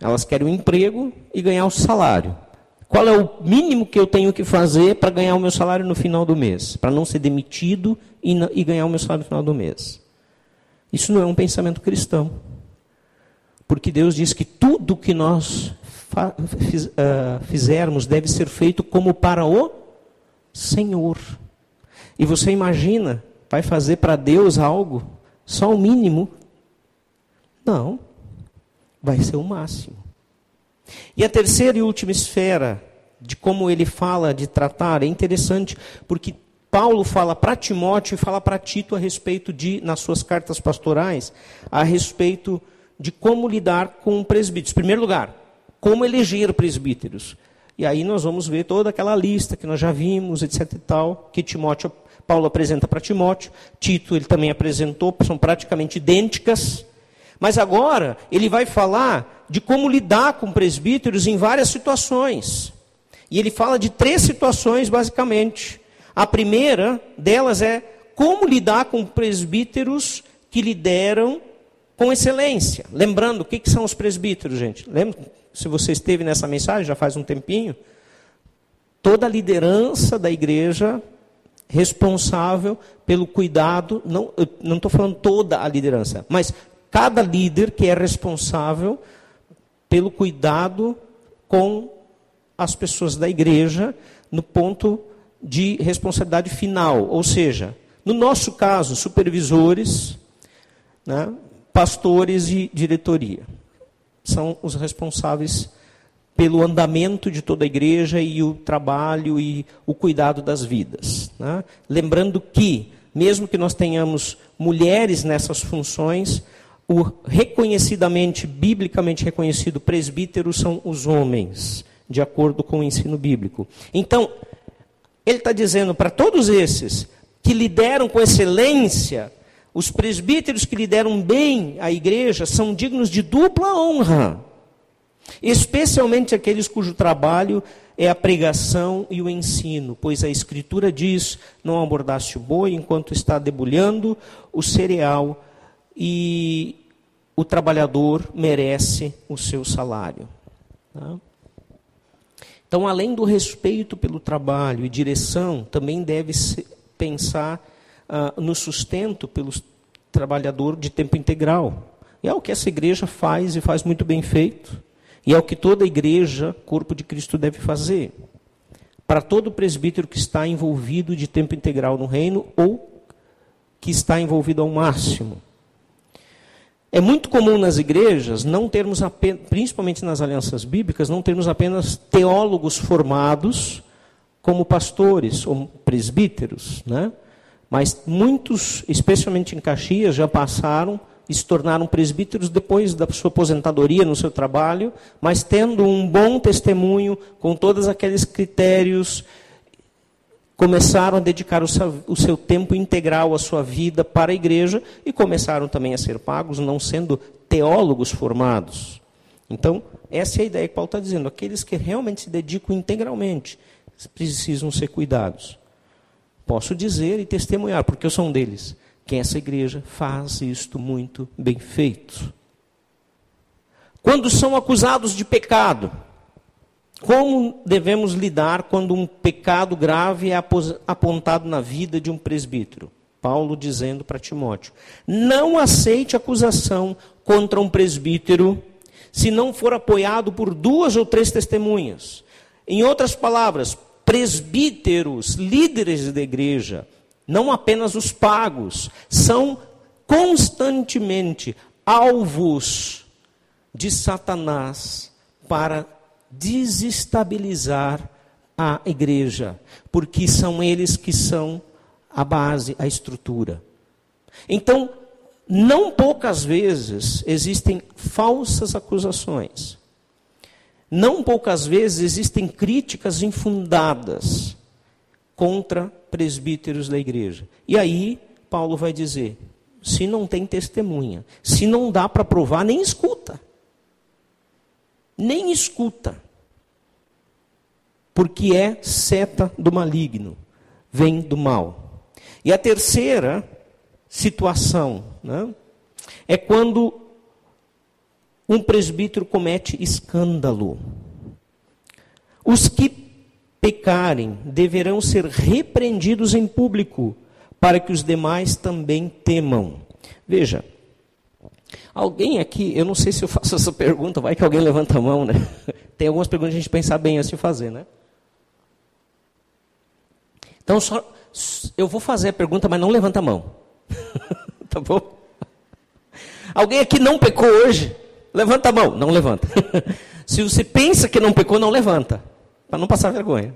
Elas querem um emprego e ganhar o salário. Qual é o mínimo que eu tenho que fazer para ganhar o meu salário no final do mês? Para não ser demitido e, e ganhar o meu salário no final do mês. Isso não é um pensamento cristão. Porque Deus diz que tudo que nós fiz, uh, fizermos deve ser feito como para o Senhor. E você imagina, vai fazer para Deus algo, só o mínimo? Não. Vai ser o máximo. E a terceira e última esfera de como ele fala de tratar é interessante, porque Paulo fala para Timóteo e fala para Tito a respeito de, nas suas cartas pastorais, a respeito de como lidar com presbíteros. Em primeiro lugar, como eleger presbíteros. E aí nós vamos ver toda aquela lista que nós já vimos, etc e tal, que Timóteo, Paulo apresenta para Timóteo, Tito ele também apresentou, são praticamente idênticas. Mas agora ele vai falar de como lidar com presbíteros em várias situações. E ele fala de três situações, basicamente. A primeira delas é como lidar com presbíteros que lideram com excelência. Lembrando, o que, que são os presbíteros, gente? Lembra, se você esteve nessa mensagem já faz um tempinho? Toda a liderança da igreja responsável pelo cuidado, não estou falando toda a liderança, mas cada líder que é responsável pelo cuidado com as pessoas da igreja no ponto de responsabilidade final, ou seja, no nosso caso, supervisores, né, pastores e diretoria. São os responsáveis pelo andamento de toda a igreja e o trabalho e o cuidado das vidas. Né? Lembrando que, mesmo que nós tenhamos mulheres nessas funções, o reconhecidamente, biblicamente reconhecido presbítero são os homens, de acordo com o ensino bíblico. Então, ele está dizendo para todos esses que lideram com excelência, os presbíteros que lideram bem a igreja são dignos de dupla honra, especialmente aqueles cujo trabalho é a pregação e o ensino, pois a Escritura diz: não abordaste o boi enquanto está debulhando o cereal e o trabalhador merece o seu salário. Tá? Então, além do respeito pelo trabalho e direção, também deve -se pensar uh, no sustento pelo trabalhador de tempo integral. E é o que essa igreja faz e faz muito bem feito. E é o que toda igreja, corpo de Cristo, deve fazer. Para todo presbítero que está envolvido de tempo integral no reino ou que está envolvido ao máximo. É muito comum nas igrejas não termos, apenas, principalmente nas alianças bíblicas, não termos apenas teólogos formados como pastores ou presbíteros, né? Mas muitos, especialmente em Caxias, já passaram e se tornaram presbíteros depois da sua aposentadoria no seu trabalho, mas tendo um bom testemunho com todos aqueles critérios começaram a dedicar o seu, o seu, tempo integral à sua vida para a igreja e começaram também a ser pagos, não sendo teólogos formados. Então, essa é a ideia que Paulo está dizendo. Aqueles que realmente se dedicam integralmente precisam ser cuidados. Posso dizer e testemunhar, porque eu sou um deles, que essa igreja faz isto muito bem feito. Quando são acusados de pecado, como devemos lidar quando um pecado grave é apontado na vida de um presbítero? Paulo dizendo para Timóteo: não aceite acusação contra um presbítero se não for apoiado por duas ou três testemunhas. Em outras palavras, presbíteros, líderes da igreja, não apenas os pagos, são constantemente alvos de Satanás para desestabilizar a igreja, porque são eles que são a base, a estrutura. Então, não poucas vezes existem falsas acusações. Não poucas vezes existem críticas infundadas contra presbíteros da igreja. E aí, Paulo vai dizer: se não tem testemunha, se não dá para provar, nem escuta. Nem escuta. Porque é seta do maligno, vem do mal. E a terceira situação né, é quando um presbítero comete escândalo. Os que pecarem deverão ser repreendidos em público, para que os demais também temam. Veja, alguém aqui, eu não sei se eu faço essa pergunta, vai que alguém levanta a mão, né? (laughs) Tem algumas perguntas que a gente pensar bem antes de fazer, né? Então, só, eu vou fazer a pergunta, mas não levanta a mão. (laughs) tá bom? Alguém aqui não pecou hoje? Levanta a mão. Não levanta. (laughs) Se você pensa que não pecou, não levanta. Para não passar vergonha.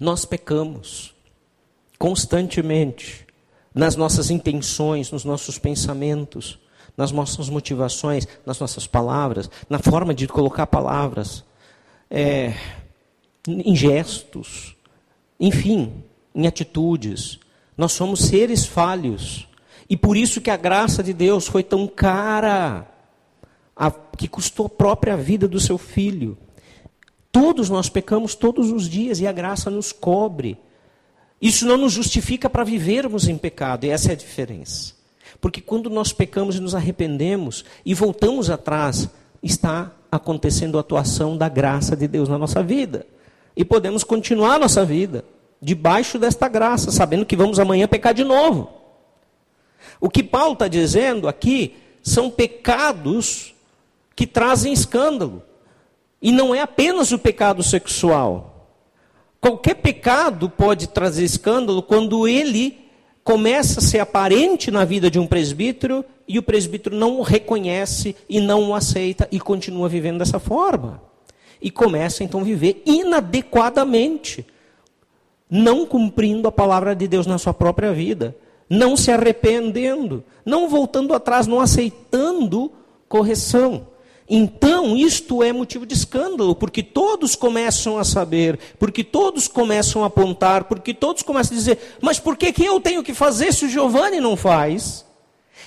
Nós pecamos constantemente nas nossas intenções, nos nossos pensamentos, nas nossas motivações, nas nossas palavras, na forma de colocar palavras, é, em gestos, enfim, em atitudes. Nós somos seres falhos. E por isso que a graça de Deus foi tão cara, a, que custou a própria vida do seu filho. Todos nós pecamos todos os dias e a graça nos cobre. Isso não nos justifica para vivermos em pecado, e essa é a diferença. Porque quando nós pecamos e nos arrependemos e voltamos atrás, está acontecendo a atuação da graça de Deus na nossa vida. E podemos continuar nossa vida debaixo desta graça, sabendo que vamos amanhã pecar de novo. O que Paulo está dizendo aqui são pecados que trazem escândalo. E não é apenas o pecado sexual. Qualquer pecado pode trazer escândalo quando ele começa a ser aparente na vida de um presbítero e o presbítero não o reconhece e não o aceita e continua vivendo dessa forma. E começa então a viver inadequadamente, não cumprindo a palavra de Deus na sua própria vida não se arrependendo, não voltando atrás, não aceitando correção. Então, isto é motivo de escândalo, porque todos começam a saber, porque todos começam a apontar, porque todos começam a dizer: mas por que, que eu tenho que fazer se o Giovanni não faz?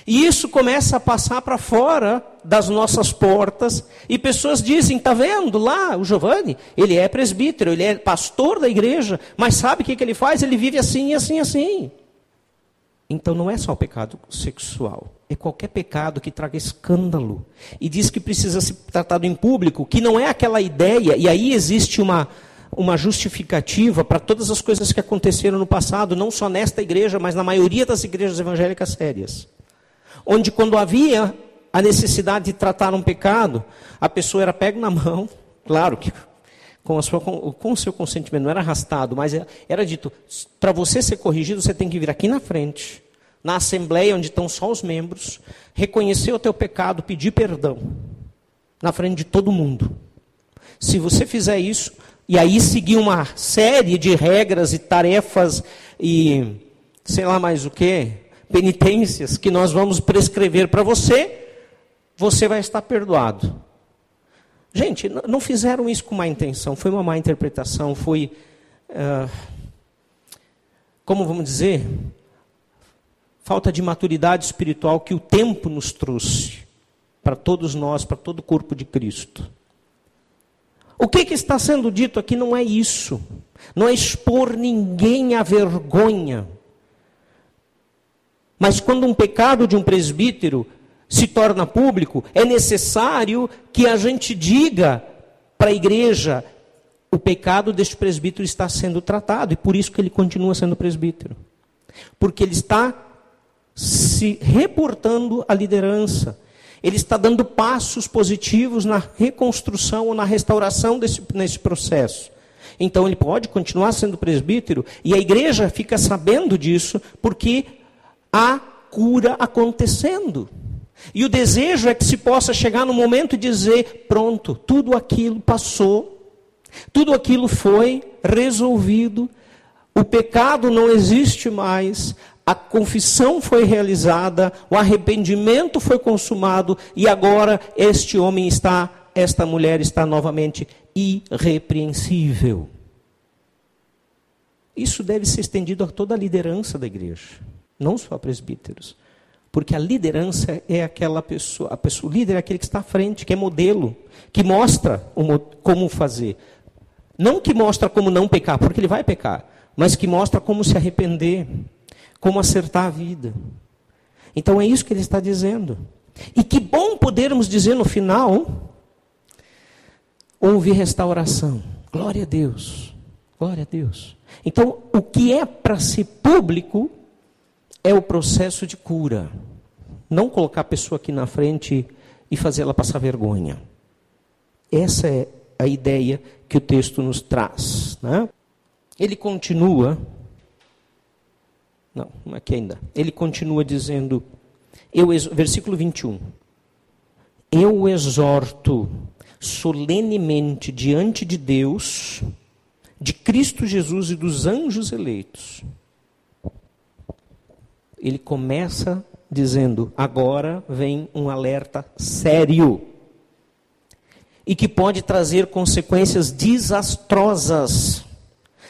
E isso começa a passar para fora das nossas portas, e pessoas dizem: está vendo lá, o Giovanni, ele é presbítero, ele é pastor da igreja, mas sabe o que, que ele faz? Ele vive assim, assim, assim. Então não é só o pecado sexual, é qualquer pecado que traga escândalo. E diz que precisa ser tratado em público, que não é aquela ideia, e aí existe uma, uma justificativa para todas as coisas que aconteceram no passado, não só nesta igreja, mas na maioria das igrejas evangélicas sérias. Onde quando havia a necessidade de tratar um pecado, a pessoa era pega na mão, (laughs) claro que com, sua, com, o seu consentimento, não era arrastado, mas era, era dito: para você ser corrigido, você tem que vir aqui na frente, na assembleia onde estão só os membros, reconhecer o teu pecado, pedir perdão, na frente de todo mundo. Se você fizer isso, e aí seguir uma série de regras e tarefas e sei lá mais o que, penitências que nós vamos prescrever para você, você vai estar perdoado. Gente, não fizeram isso com má intenção, foi uma má interpretação, foi. Uh, como vamos dizer? Falta de maturidade espiritual que o tempo nos trouxe para todos nós, para todo o corpo de Cristo. O que, que está sendo dito aqui não é isso. Não é expor ninguém à vergonha. Mas quando um pecado de um presbítero se torna público, é necessário que a gente diga para a igreja: o pecado deste presbítero está sendo tratado, e por isso que ele continua sendo presbítero. Porque ele está se reportando à liderança, ele está dando passos positivos na reconstrução ou na restauração desse, nesse processo. Então ele pode continuar sendo presbítero, e a igreja fica sabendo disso, porque há cura acontecendo. E o desejo é que se possa chegar no momento e dizer: pronto, tudo aquilo passou, tudo aquilo foi resolvido, o pecado não existe mais, a confissão foi realizada, o arrependimento foi consumado e agora este homem está, esta mulher está novamente irrepreensível. Isso deve ser estendido a toda a liderança da igreja, não só presbíteros. Porque a liderança é aquela pessoa, a pessoa, o líder é aquele que está à frente, que é modelo, que mostra como fazer. Não que mostra como não pecar, porque ele vai pecar, mas que mostra como se arrepender, como acertar a vida. Então é isso que ele está dizendo. E que bom podermos dizer no final: houve restauração. Glória a Deus. Glória a Deus. Então, o que é para ser público é o processo de cura. Não colocar a pessoa aqui na frente e fazer ela passar vergonha. Essa é a ideia que o texto nos traz. Né? Ele continua. Não, aqui é ainda. Ele continua dizendo, eu, versículo 21. Eu exorto solenemente diante de Deus, de Cristo Jesus e dos anjos eleitos, ele começa dizendo: agora vem um alerta sério e que pode trazer consequências desastrosas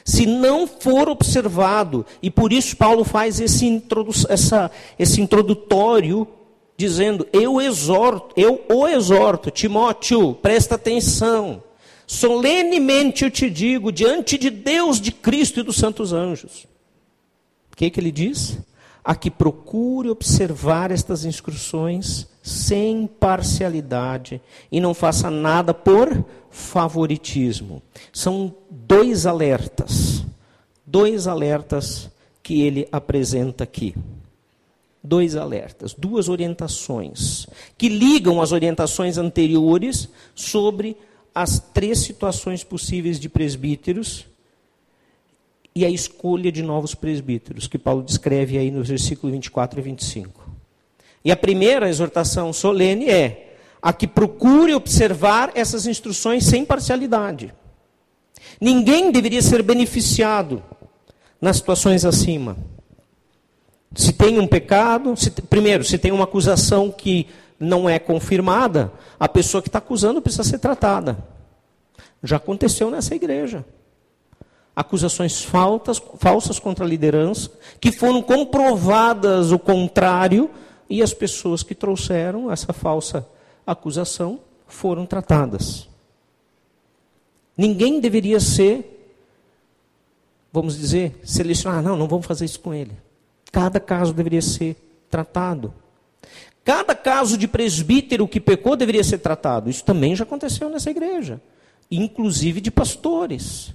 se não for observado. E por isso Paulo faz esse, introdu essa, esse introdutório dizendo: Eu exorto, eu o exorto, Timóteo, presta atenção. Solenemente eu te digo, diante de Deus, de Cristo e dos santos anjos. O que, que ele diz? A que procure observar estas instruções sem parcialidade e não faça nada por favoritismo. São dois alertas, dois alertas que ele apresenta aqui. Dois alertas, duas orientações, que ligam as orientações anteriores sobre as três situações possíveis de presbíteros e a escolha de novos presbíteros, que Paulo descreve aí nos versículos 24 e 25. E a primeira exortação solene é a que procure observar essas instruções sem parcialidade. Ninguém deveria ser beneficiado nas situações acima. Se tem um pecado, se, primeiro, se tem uma acusação que não é confirmada, a pessoa que está acusando precisa ser tratada. Já aconteceu nessa igreja acusações faltas, falsas contra a liderança, que foram comprovadas o contrário, e as pessoas que trouxeram essa falsa acusação foram tratadas. Ninguém deveria ser, vamos dizer, selecionar, não, não vamos fazer isso com ele. Cada caso deveria ser tratado. Cada caso de presbítero que pecou deveria ser tratado. Isso também já aconteceu nessa igreja, inclusive de pastores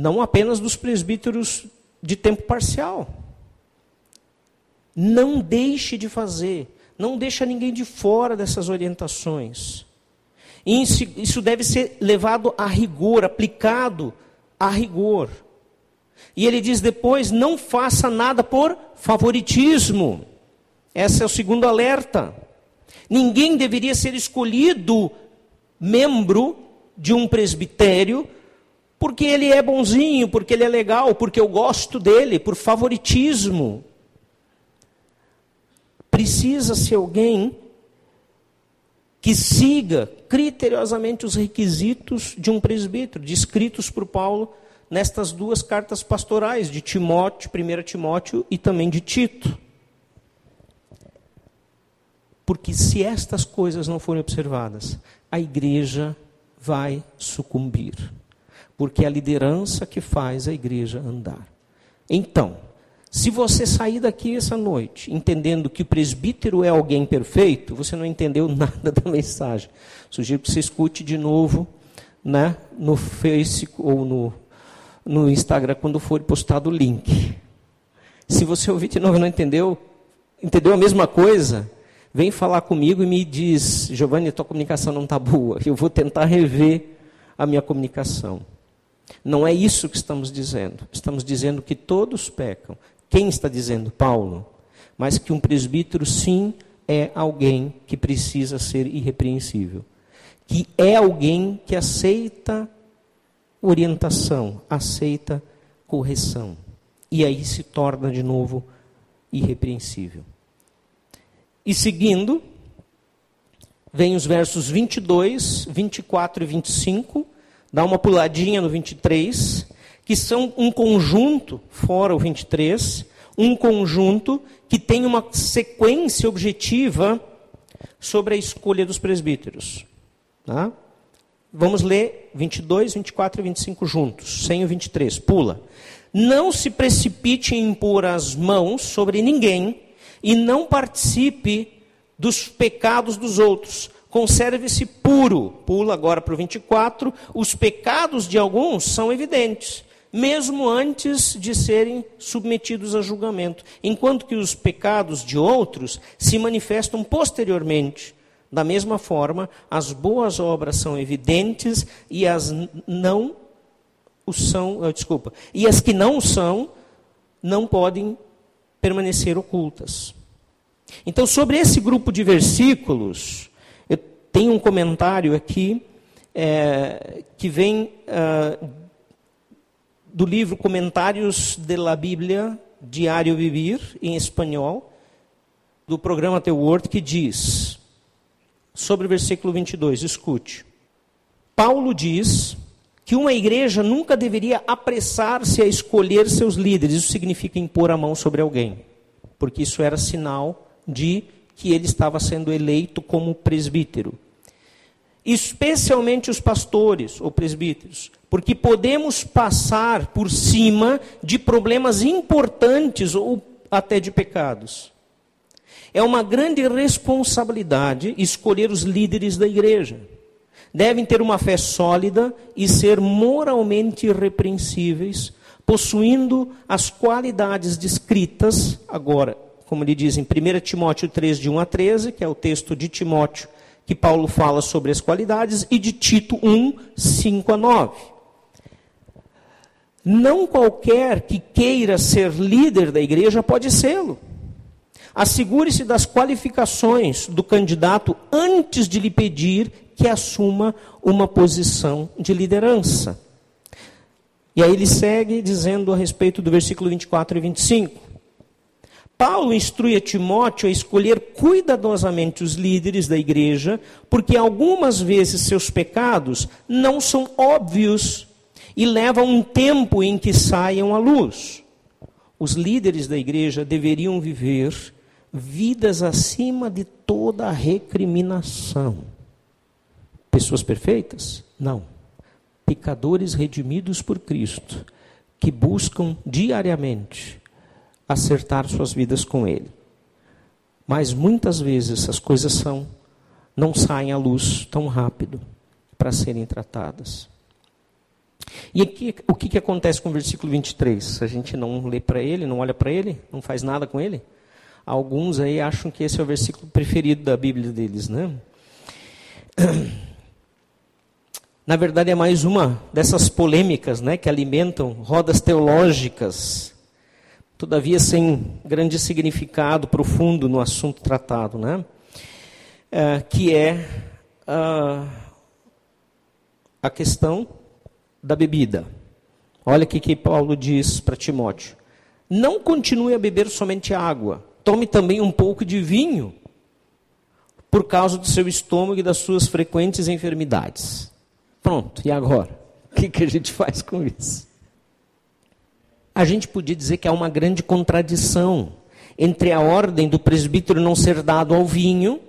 não apenas dos presbíteros de tempo parcial. Não deixe de fazer, não deixa ninguém de fora dessas orientações. Isso deve ser levado a rigor, aplicado a rigor. E ele diz depois: não faça nada por favoritismo. Esse é o segundo alerta. Ninguém deveria ser escolhido membro de um presbitério porque ele é bonzinho, porque ele é legal, porque eu gosto dele, por favoritismo. Precisa ser alguém que siga criteriosamente os requisitos de um presbítero, descritos por Paulo nestas duas cartas pastorais, de Timóteo, 1 Timóteo e também de Tito. Porque se estas coisas não forem observadas, a igreja vai sucumbir, porque é a liderança que faz a igreja andar. Então, se você sair daqui essa noite entendendo que o presbítero é alguém perfeito, você não entendeu (laughs) nada da mensagem. Sugiro que você escute de novo né, no Facebook ou no, no Instagram quando for postado o link. Se você ouvir de novo e não entendeu, entendeu a mesma coisa, vem falar comigo e me diz, Giovanni, tua comunicação não está boa. Eu vou tentar rever a minha comunicação. Não é isso que estamos dizendo. Estamos dizendo que todos pecam. Quem está dizendo? Paulo. Mas que um presbítero, sim, é alguém que precisa ser irrepreensível. Que é alguém que aceita orientação, aceita correção. E aí se torna de novo irrepreensível. E seguindo, vem os versos 22, 24 e 25, dá uma puladinha no 23 que são um conjunto, fora o 23, um conjunto que tem uma sequência objetiva sobre a escolha dos presbíteros. Tá? Vamos ler 22, 24 e 25 juntos, sem o 23. Pula. Não se precipite em impor as mãos sobre ninguém e não participe dos pecados dos outros. Conserve-se puro. Pula agora para o 24. Os pecados de alguns são evidentes mesmo antes de serem submetidos a julgamento, enquanto que os pecados de outros se manifestam posteriormente. Da mesma forma, as boas obras são evidentes e as não o são, oh, desculpa, e as que não são não podem permanecer ocultas. Então, sobre esse grupo de versículos, tenho um comentário aqui é, que vem uh, do livro Comentários de la Bíblia, Diário Vivir, em espanhol, do programa The Word, que diz, sobre o versículo 22, escute. Paulo diz que uma igreja nunca deveria apressar-se a escolher seus líderes, isso significa impor a mão sobre alguém, porque isso era sinal de que ele estava sendo eleito como presbítero especialmente os pastores ou presbíteros, porque podemos passar por cima de problemas importantes ou até de pecados. É uma grande responsabilidade escolher os líderes da igreja. Devem ter uma fé sólida e ser moralmente irrepreensíveis, possuindo as qualidades descritas, agora, como ele diz em 1 Timóteo 3, de 1 a 13, que é o texto de Timóteo que Paulo fala sobre as qualidades, e de Tito 1, 5 a 9. Não qualquer que queira ser líder da igreja pode sê-lo. Assegure-se das qualificações do candidato antes de lhe pedir que assuma uma posição de liderança. E aí ele segue dizendo a respeito do versículo 24 e 25. Paulo instrui a Timóteo a escolher cuidadosamente os líderes da igreja, porque algumas vezes seus pecados não são óbvios e levam um tempo em que saiam à luz. Os líderes da igreja deveriam viver vidas acima de toda recriminação. Pessoas perfeitas? Não. Pecadores redimidos por Cristo, que buscam diariamente acertar suas vidas com Ele. Mas muitas vezes as coisas são não saem à luz tão rápido para serem tratadas. E aqui, o que, que acontece com o versículo 23? A gente não lê para ele, não olha para ele, não faz nada com ele? Alguns aí acham que esse é o versículo preferido da Bíblia deles, né? (clears throat) Na verdade, é mais uma dessas polêmicas né, que alimentam rodas teológicas todavia sem grande significado profundo no assunto tratado, né? É, que é a, a questão da bebida. Olha o que Paulo diz para Timóteo: não continue a beber somente água, tome também um pouco de vinho, por causa do seu estômago e das suas frequentes enfermidades. Pronto, e agora? O que, que a gente faz com isso? A gente podia dizer que há uma grande contradição entre a ordem do presbítero não ser dado ao vinho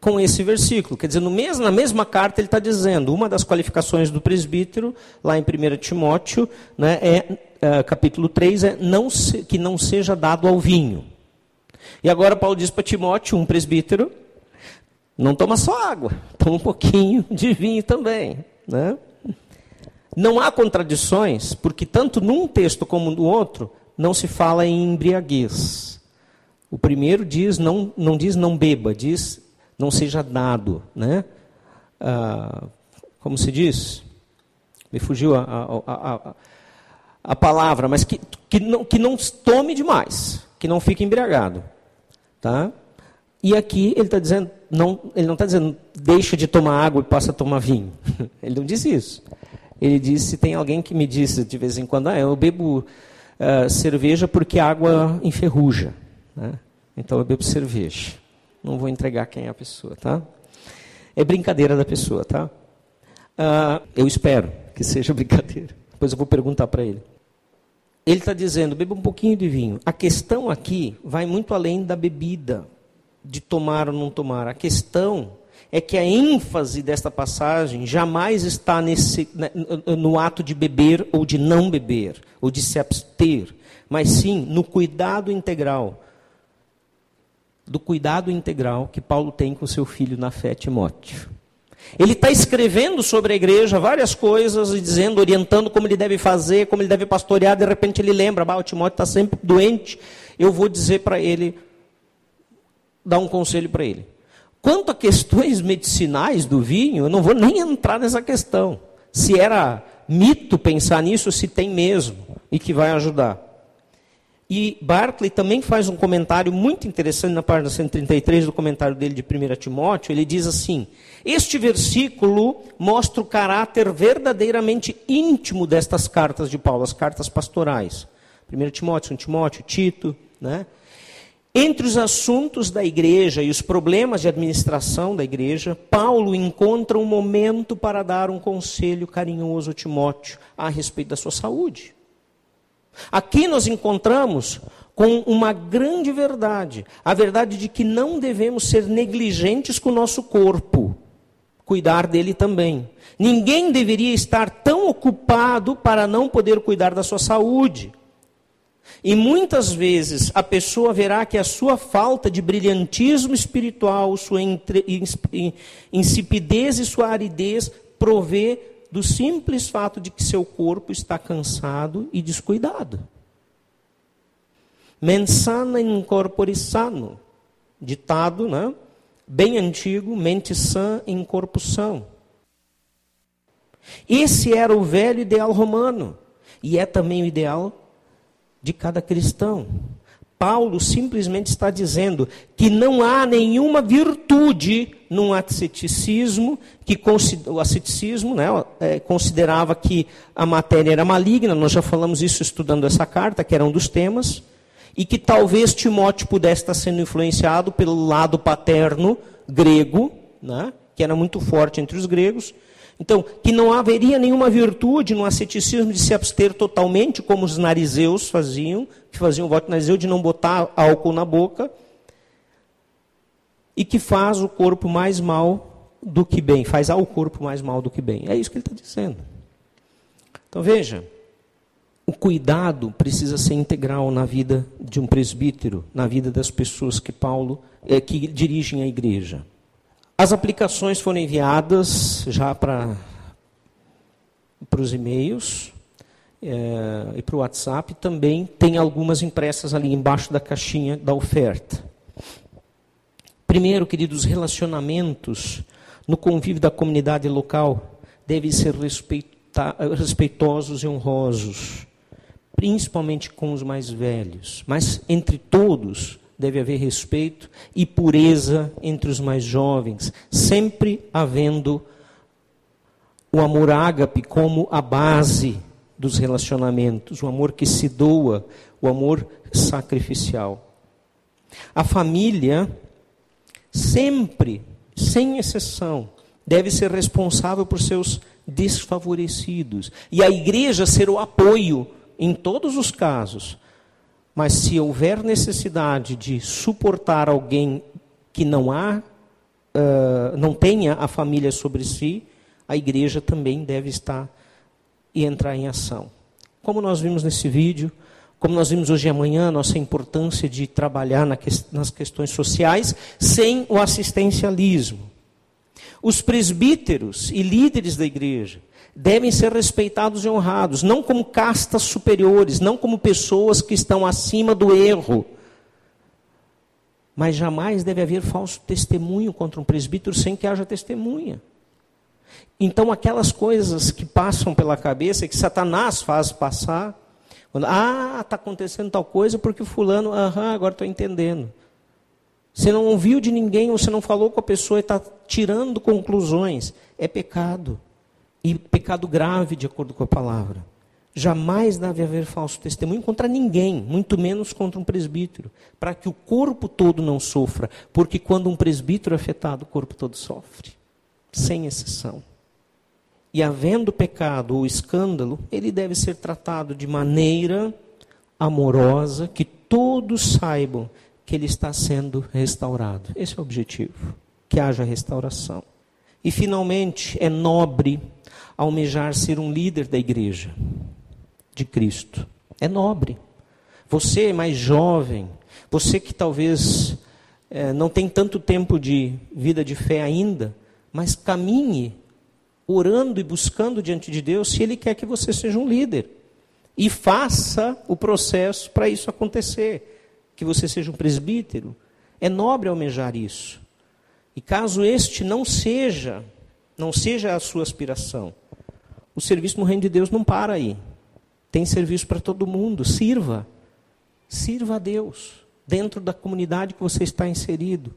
com esse versículo. Quer dizer, mesmo, na mesma carta ele está dizendo, uma das qualificações do presbítero, lá em 1 Timóteo, né, é, é, capítulo 3, é não se, que não seja dado ao vinho. E agora Paulo diz para Timóteo, um presbítero, não toma só água, toma um pouquinho de vinho também. Né? Não há contradições, porque tanto num texto como no outro, não se fala em embriaguez. O primeiro diz não, não diz não beba, diz não seja dado, né? Ah, como se diz? Me fugiu a, a, a, a palavra, mas que, que, não, que não tome demais, que não fique embriagado, tá? E aqui ele está dizendo, não, ele não está dizendo deixa de tomar água e passa a tomar vinho. (laughs) ele não disse isso. Ele disse, tem alguém que me disse de vez em quando, ah, eu bebo uh, cerveja porque a água enferruja. Né? Então eu bebo cerveja. Não vou entregar quem é a pessoa, tá? É brincadeira da pessoa, tá? Uh, eu espero que seja (laughs) brincadeira. Depois eu vou perguntar para ele. Ele está dizendo, beba um pouquinho de vinho. A questão aqui vai muito além da bebida, de tomar ou não tomar. A questão é que a ênfase desta passagem jamais está nesse, né, no ato de beber ou de não beber, ou de se abster, mas sim no cuidado integral do cuidado integral que Paulo tem com seu filho na fé, Timóteo. Ele está escrevendo sobre a igreja várias coisas e dizendo, orientando como ele deve fazer, como ele deve pastorear. De repente ele lembra, o Timóteo está sempre doente. Eu vou dizer para ele, dar um conselho para ele. Quanto a questões medicinais do vinho, eu não vou nem entrar nessa questão. Se era mito pensar nisso, se tem mesmo e que vai ajudar. E Barclay também faz um comentário muito interessante na página 133 do comentário dele de 1 Timóteo. Ele diz assim: Este versículo mostra o caráter verdadeiramente íntimo destas cartas de Paulo, as cartas pastorais. 1 Timóteo, 2 Timóteo, Tito. Né? Entre os assuntos da igreja e os problemas de administração da igreja, Paulo encontra um momento para dar um conselho carinhoso a Timóteo a respeito da sua saúde. Aqui nós encontramos com uma grande verdade, a verdade de que não devemos ser negligentes com o nosso corpo, cuidar dele também. Ninguém deveria estar tão ocupado para não poder cuidar da sua saúde. E muitas vezes a pessoa verá que a sua falta de brilhantismo espiritual, sua insipidez e sua aridez provê do simples fato de que seu corpo está cansado e descuidado. Mensana in corpore sano, ditado, né? bem antigo, mente sã em corpo são. Esse era o velho ideal romano e é também o ideal de cada cristão. Paulo simplesmente está dizendo que não há nenhuma virtude num asceticismo, que o asceticismo né, é, considerava que a matéria era maligna, nós já falamos isso estudando essa carta, que era um dos temas, e que talvez Timóteo pudesse estar sendo influenciado pelo lado paterno grego, né, que era muito forte entre os gregos, então, que não haveria nenhuma virtude no asceticismo de se abster totalmente, como os narizeus faziam, que faziam o voto narizeu de não botar álcool na boca, e que faz o corpo mais mal do que bem, faz ao corpo mais mal do que bem. É isso que ele está dizendo. Então veja, o cuidado precisa ser integral na vida de um presbítero, na vida das pessoas que Paulo é, que dirigem a igreja. As aplicações foram enviadas já para os e-mails é, e para o WhatsApp. Também tem algumas impressas ali embaixo da caixinha da oferta. Primeiro, queridos, relacionamentos no convívio da comunidade local devem ser respeitosos e honrosos, principalmente com os mais velhos, mas entre todos deve haver respeito e pureza entre os mais jovens, sempre havendo o amor ágape como a base dos relacionamentos, o amor que se doa, o amor sacrificial. A família sempre, sem exceção, deve ser responsável por seus desfavorecidos e a igreja ser o apoio em todos os casos mas se houver necessidade de suportar alguém que não há uh, não tenha a família sobre si, a igreja também deve estar e entrar em ação. Como nós vimos nesse vídeo, como nós vimos hoje e amanhã, nossa importância de trabalhar nas questões sociais sem o assistencialismo. Os presbíteros e líderes da igreja devem ser respeitados e honrados, não como castas superiores, não como pessoas que estão acima do erro. Mas jamais deve haver falso testemunho contra um presbítero sem que haja testemunha. Então, aquelas coisas que passam pela cabeça, que Satanás faz passar, quando, ah, está acontecendo tal coisa porque fulano, aham, agora estou entendendo. Você não ouviu de ninguém, você não falou com a pessoa e está tirando conclusões. É pecado. E pecado grave, de acordo com a palavra. Jamais deve haver falso testemunho contra ninguém, muito menos contra um presbítero, para que o corpo todo não sofra, porque quando um presbítero é afetado, o corpo todo sofre, sem exceção. E havendo pecado ou escândalo, ele deve ser tratado de maneira amorosa, que todos saibam que ele está sendo restaurado. Esse é o objetivo, que haja restauração. E finalmente, é nobre almejar ser um líder da igreja de Cristo. É nobre. Você é mais jovem, você que talvez é, não tem tanto tempo de vida de fé ainda, mas caminhe orando e buscando diante de Deus se Ele quer que você seja um líder. E faça o processo para isso acontecer que você seja um presbítero, é nobre almejar isso. E caso este não seja, não seja a sua aspiração, o serviço no reino de Deus não para aí. Tem serviço para todo mundo, sirva. Sirva a Deus dentro da comunidade que você está inserido.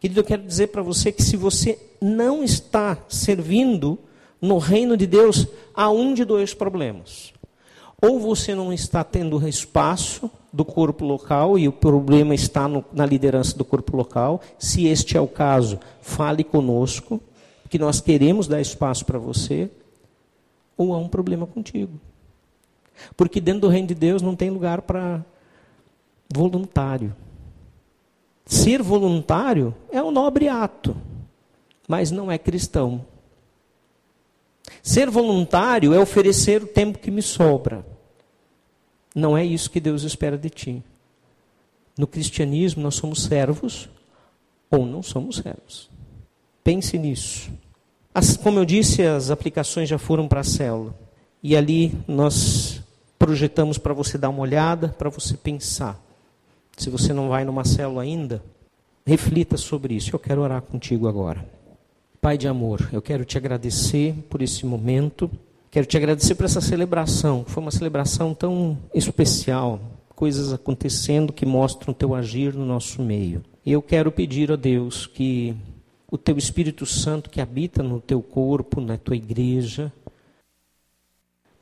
Querido, eu quero dizer para você que se você não está servindo no reino de Deus, há um de dois problemas. Ou você não está tendo espaço do corpo local e o problema está no, na liderança do corpo local. Se este é o caso, fale conosco, que nós queremos dar espaço para você. Ou há um problema contigo. Porque dentro do reino de Deus não tem lugar para voluntário. Ser voluntário é um nobre ato, mas não é cristão. Ser voluntário é oferecer o tempo que me sobra. Não é isso que Deus espera de ti. No cristianismo, nós somos servos ou não somos servos. Pense nisso. As, como eu disse, as aplicações já foram para a célula. E ali nós projetamos para você dar uma olhada, para você pensar. Se você não vai numa célula ainda, reflita sobre isso. Eu quero orar contigo agora. Pai de amor, eu quero te agradecer por esse momento. Quero te agradecer por essa celebração. Foi uma celebração tão especial. Coisas acontecendo que mostram o teu agir no nosso meio. E eu quero pedir a Deus que o teu Espírito Santo que habita no teu corpo, na tua igreja,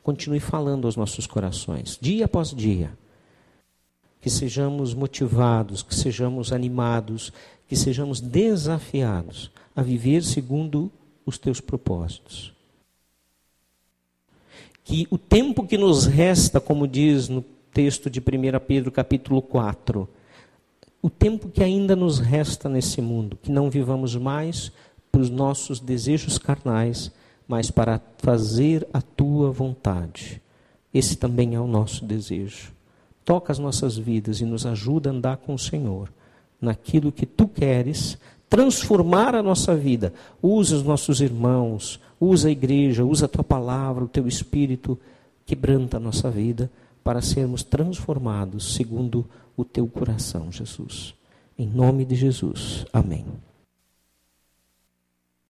continue falando aos nossos corações, dia após dia. Que sejamos motivados, que sejamos animados, que sejamos desafiados a viver segundo os teus propósitos. Que o tempo que nos resta, como diz no texto de 1 Pedro capítulo 4, o tempo que ainda nos resta nesse mundo, que não vivamos mais para os nossos desejos carnais, mas para fazer a tua vontade. Esse também é o nosso desejo. Toca as nossas vidas e nos ajuda a andar com o Senhor naquilo que tu queres, transformar a nossa vida. Usa os nossos irmãos, usa a igreja, usa a tua palavra, o teu espírito, quebranta a nossa vida para sermos transformados segundo o teu coração, Jesus. Em nome de Jesus. Amém.